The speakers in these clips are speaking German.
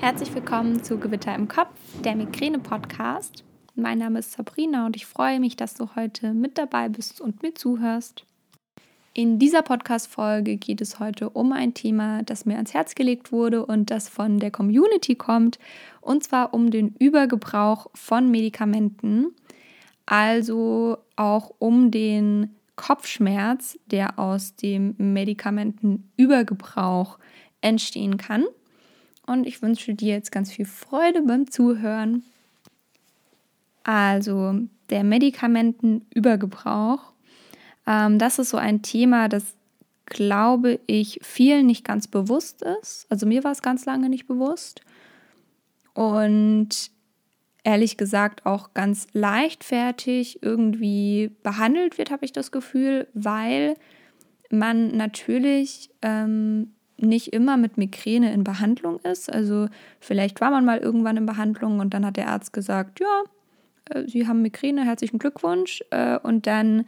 Herzlich willkommen zu Gewitter im Kopf, der Migräne-Podcast. Mein Name ist Sabrina und ich freue mich, dass du heute mit dabei bist und mir zuhörst. In dieser Podcast-Folge geht es heute um ein Thema, das mir ans Herz gelegt wurde und das von der Community kommt, und zwar um den Übergebrauch von Medikamenten, also auch um den Kopfschmerz, der aus dem Medikamentenübergebrauch entstehen kann und ich wünsche dir jetzt ganz viel Freude beim Zuhören. Also der Medikamentenübergebrauch, ähm, das ist so ein Thema, das glaube ich vielen nicht ganz bewusst ist. Also mir war es ganz lange nicht bewusst. Und ehrlich gesagt auch ganz leichtfertig irgendwie behandelt wird, habe ich das Gefühl, weil man natürlich ähm, nicht immer mit Migräne in Behandlung ist. Also vielleicht war man mal irgendwann in Behandlung und dann hat der Arzt gesagt, ja, äh, Sie haben Migräne, herzlichen Glückwunsch. Äh, und dann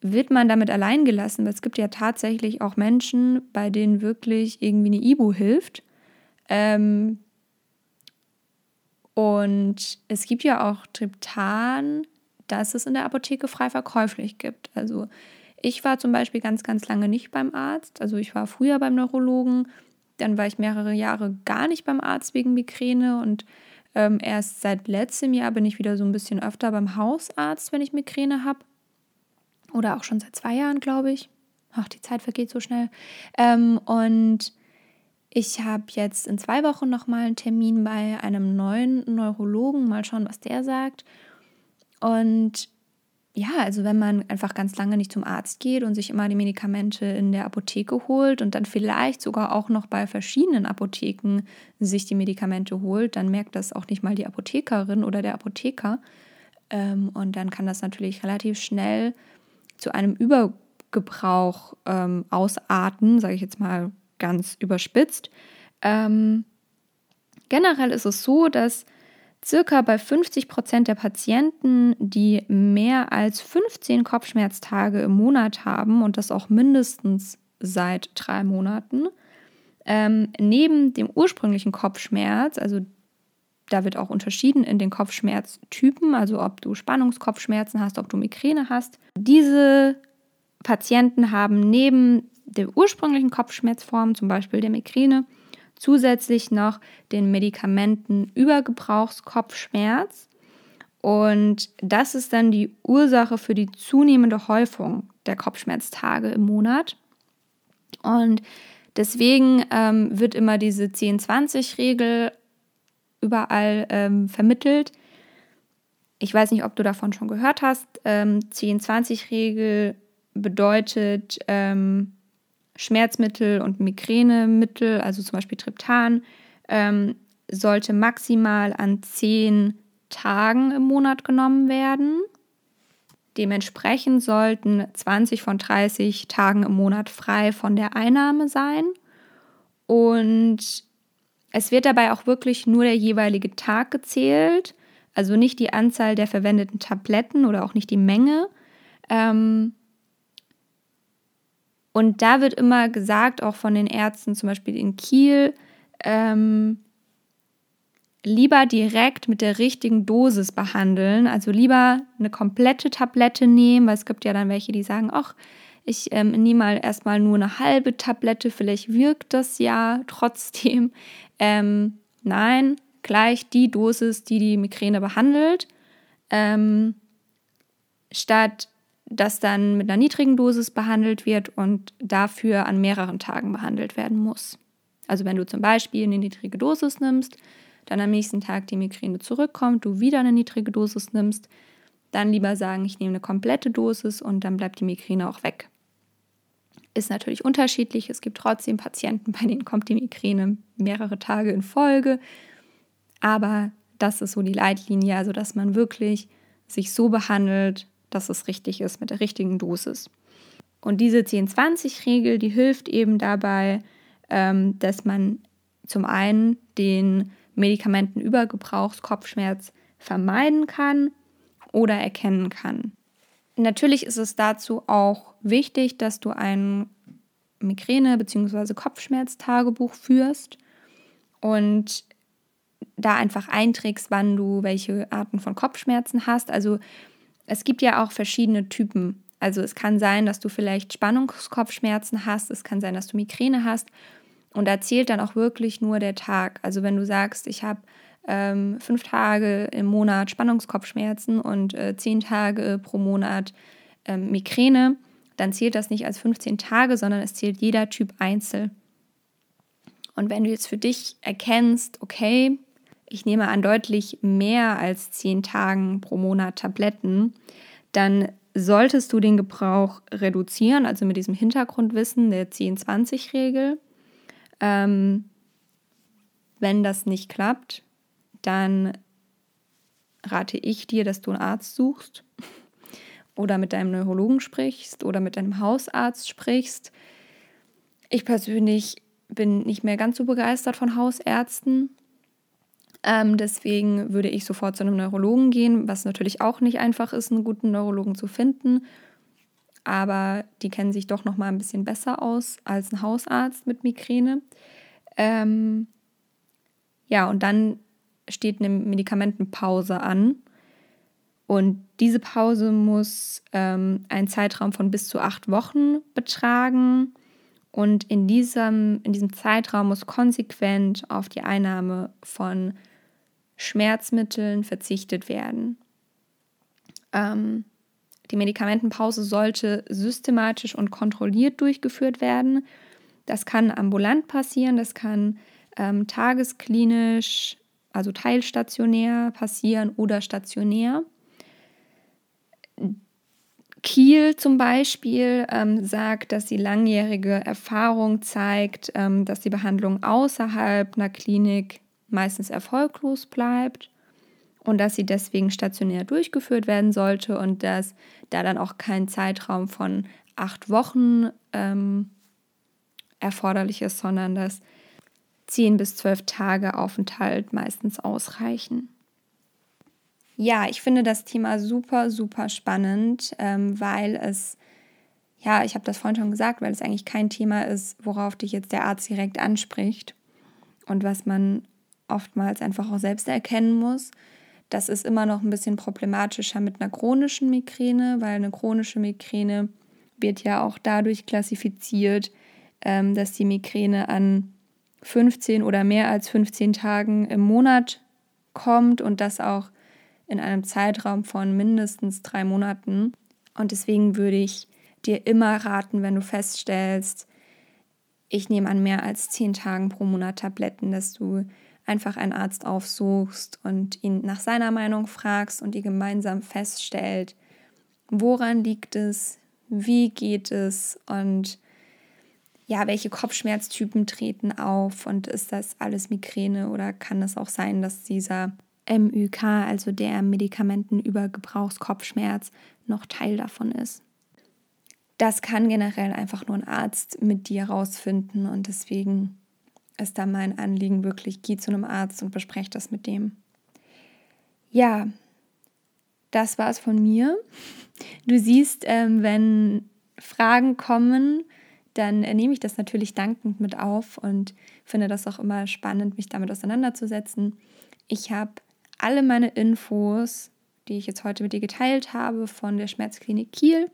wird man damit allein gelassen. Es gibt ja tatsächlich auch Menschen, bei denen wirklich irgendwie eine Ibu hilft. Ähm, und es gibt ja auch Triptan, das es in der Apotheke frei verkäuflich gibt. Also ich war zum Beispiel ganz, ganz lange nicht beim Arzt. Also ich war früher beim Neurologen, dann war ich mehrere Jahre gar nicht beim Arzt wegen Migräne und ähm, erst seit letztem Jahr bin ich wieder so ein bisschen öfter beim Hausarzt, wenn ich Migräne habe. Oder auch schon seit zwei Jahren, glaube ich. Ach, die Zeit vergeht so schnell. Ähm, und ich habe jetzt in zwei Wochen nochmal einen Termin bei einem neuen Neurologen. Mal schauen, was der sagt. Und ja, also wenn man einfach ganz lange nicht zum Arzt geht und sich immer die Medikamente in der Apotheke holt und dann vielleicht sogar auch noch bei verschiedenen Apotheken sich die Medikamente holt, dann merkt das auch nicht mal die Apothekerin oder der Apotheker. Ähm, und dann kann das natürlich relativ schnell zu einem Übergebrauch ähm, ausarten, sage ich jetzt mal ganz überspitzt. Ähm, generell ist es so, dass Circa bei 50 Prozent der Patienten, die mehr als 15 Kopfschmerztage im Monat haben und das auch mindestens seit drei Monaten, ähm, neben dem ursprünglichen Kopfschmerz, also da wird auch unterschieden in den Kopfschmerztypen, also ob du Spannungskopfschmerzen hast, ob du Migräne hast. Diese Patienten haben neben der ursprünglichen Kopfschmerzform, zum Beispiel der Migräne, zusätzlich noch den Medikamenten Übergebrauchskopfschmerz. Und das ist dann die Ursache für die zunehmende Häufung der Kopfschmerztage im Monat. Und deswegen ähm, wird immer diese 10-20-Regel überall ähm, vermittelt. Ich weiß nicht, ob du davon schon gehört hast. Ähm, 10-20-Regel bedeutet, ähm, Schmerzmittel und Migränemittel, also zum Beispiel Triptan, ähm, sollte maximal an zehn Tagen im Monat genommen werden. Dementsprechend sollten 20 von 30 Tagen im Monat frei von der Einnahme sein. Und es wird dabei auch wirklich nur der jeweilige Tag gezählt, also nicht die Anzahl der verwendeten Tabletten oder auch nicht die Menge. Ähm, und da wird immer gesagt, auch von den Ärzten, zum Beispiel in Kiel, ähm, lieber direkt mit der richtigen Dosis behandeln. Also lieber eine komplette Tablette nehmen, weil es gibt ja dann welche, die sagen, ach, ich ähm, nehme mal erstmal nur eine halbe Tablette, vielleicht wirkt das ja trotzdem. Ähm, nein, gleich die Dosis, die die Migräne behandelt. Ähm, statt das dann mit einer niedrigen Dosis behandelt wird und dafür an mehreren Tagen behandelt werden muss. Also wenn du zum Beispiel eine niedrige Dosis nimmst, dann am nächsten Tag die Migräne zurückkommt, du wieder eine niedrige Dosis nimmst, dann lieber sagen, ich nehme eine komplette Dosis und dann bleibt die Migräne auch weg. Ist natürlich unterschiedlich. Es gibt trotzdem Patienten, bei denen kommt die Migräne mehrere Tage in Folge. Aber das ist so die Leitlinie, also dass man wirklich sich so behandelt, dass es richtig ist mit der richtigen Dosis. Und diese 10-20-Regel, die hilft eben dabei, ähm, dass man zum einen den Medikamentenübergebrauchskopfschmerz vermeiden kann oder erkennen kann. Natürlich ist es dazu auch wichtig, dass du ein Migräne- bzw. Kopfschmerztagebuch führst. Und da einfach einträgst, wann du welche Arten von Kopfschmerzen hast. Also es gibt ja auch verschiedene Typen. Also es kann sein, dass du vielleicht Spannungskopfschmerzen hast, es kann sein, dass du Migräne hast. Und da zählt dann auch wirklich nur der Tag. Also wenn du sagst, ich habe ähm, fünf Tage im Monat Spannungskopfschmerzen und äh, zehn Tage pro Monat ähm, Migräne, dann zählt das nicht als 15 Tage, sondern es zählt jeder Typ einzeln. Und wenn du jetzt für dich erkennst, okay, ich nehme an deutlich mehr als zehn Tagen pro Monat Tabletten, dann solltest du den Gebrauch reduzieren, also mit diesem Hintergrundwissen der 10-20-Regel. Ähm, wenn das nicht klappt, dann rate ich dir, dass du einen Arzt suchst oder mit deinem Neurologen sprichst oder mit deinem Hausarzt sprichst. Ich persönlich bin nicht mehr ganz so begeistert von Hausärzten. Ähm, deswegen würde ich sofort zu einem Neurologen gehen, was natürlich auch nicht einfach ist, einen guten Neurologen zu finden. Aber die kennen sich doch noch mal ein bisschen besser aus als ein Hausarzt mit Migräne. Ähm, ja, und dann steht eine Medikamentenpause an. Und diese Pause muss ähm, einen Zeitraum von bis zu acht Wochen betragen. Und in diesem, in diesem Zeitraum muss konsequent auf die Einnahme von Schmerzmitteln verzichtet werden. Ähm, die Medikamentenpause sollte systematisch und kontrolliert durchgeführt werden. Das kann ambulant passieren, das kann ähm, tagesklinisch, also teilstationär passieren oder stationär. Kiel zum Beispiel ähm, sagt, dass die langjährige Erfahrung zeigt, ähm, dass die Behandlung außerhalb einer Klinik meistens erfolglos bleibt und dass sie deswegen stationär durchgeführt werden sollte und dass da dann auch kein Zeitraum von acht Wochen ähm, erforderlich ist, sondern dass zehn bis zwölf Tage Aufenthalt meistens ausreichen. Ja, ich finde das Thema super, super spannend, ähm, weil es, ja, ich habe das vorhin schon gesagt, weil es eigentlich kein Thema ist, worauf dich jetzt der Arzt direkt anspricht und was man oftmals einfach auch selbst erkennen muss. Das ist immer noch ein bisschen problematischer mit einer chronischen Migräne, weil eine chronische Migräne wird ja auch dadurch klassifiziert, ähm, dass die Migräne an 15 oder mehr als 15 Tagen im Monat kommt und das auch in einem Zeitraum von mindestens drei Monaten. Und deswegen würde ich dir immer raten, wenn du feststellst, ich nehme an mehr als zehn Tagen pro Monat Tabletten, dass du einfach einen Arzt aufsuchst und ihn nach seiner Meinung fragst und ihr gemeinsam feststellt, woran liegt es, wie geht es und ja, welche Kopfschmerztypen treten auf und ist das alles Migräne oder kann es auch sein, dass dieser MÜK, also der Medikamentenübergebrauchskopfschmerz, noch Teil davon ist. Das kann generell einfach nur ein Arzt mit dir rausfinden und deswegen ist da mein Anliegen wirklich, geh zu einem Arzt und bespreche das mit dem. Ja, das war es von mir. Du siehst, ähm, wenn Fragen kommen, dann äh, nehme ich das natürlich dankend mit auf und finde das auch immer spannend, mich damit auseinanderzusetzen. Ich habe alle meine Infos, die ich jetzt heute mit dir geteilt habe, von der Schmerzklinik Kiel.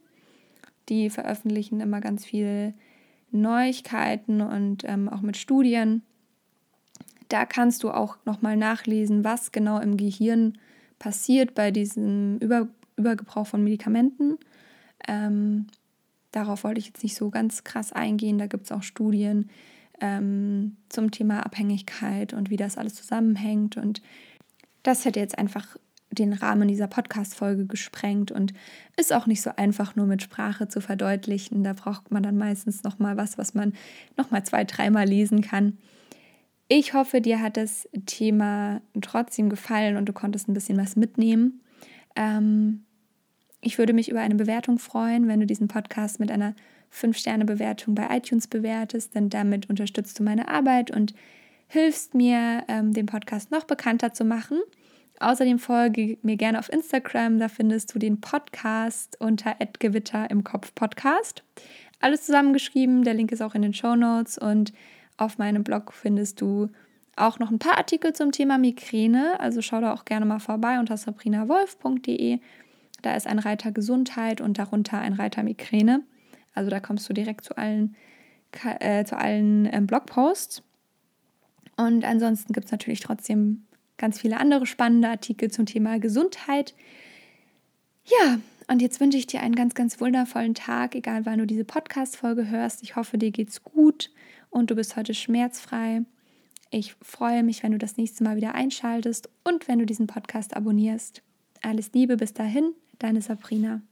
Die veröffentlichen immer ganz viele Neuigkeiten und ähm, auch mit Studien. Da kannst du auch nochmal nachlesen, was genau im Gehirn passiert bei diesem Über Übergebrauch von Medikamenten. Ähm, darauf wollte ich jetzt nicht so ganz krass eingehen. Da gibt es auch Studien ähm, zum Thema Abhängigkeit und wie das alles zusammenhängt. Und das hätte jetzt einfach den Rahmen dieser Podcast-Folge gesprengt und ist auch nicht so einfach nur mit Sprache zu verdeutlichen. Da braucht man dann meistens nochmal was, was man nochmal zwei, dreimal lesen kann. Ich hoffe, dir hat das Thema trotzdem gefallen und du konntest ein bisschen was mitnehmen. Ähm, ich würde mich über eine Bewertung freuen, wenn du diesen Podcast mit einer 5-Sterne-Bewertung bei iTunes bewertest, denn damit unterstützt du meine Arbeit und hilfst mir, ähm, den Podcast noch bekannter zu machen. Außerdem folge mir gerne auf Instagram, da findest du den Podcast unter Gewitter im Kopf Podcast. Alles zusammengeschrieben, der Link ist auch in den Show Notes und auf meinem Blog findest du auch noch ein paar Artikel zum Thema Migräne. Also schau da auch gerne mal vorbei unter sabrinawolf.de. Da ist ein Reiter Gesundheit und darunter ein Reiter Migräne. Also da kommst du direkt zu allen, äh, zu allen ähm, Blogposts. Und ansonsten gibt es natürlich trotzdem ganz viele andere spannende Artikel zum Thema Gesundheit. Ja, und jetzt wünsche ich dir einen ganz, ganz wundervollen Tag, egal wann du diese Podcast-Folge hörst. Ich hoffe, dir geht's gut und du bist heute schmerzfrei. Ich freue mich, wenn du das nächste Mal wieder einschaltest und wenn du diesen Podcast abonnierst. Alles Liebe bis dahin, deine Sabrina.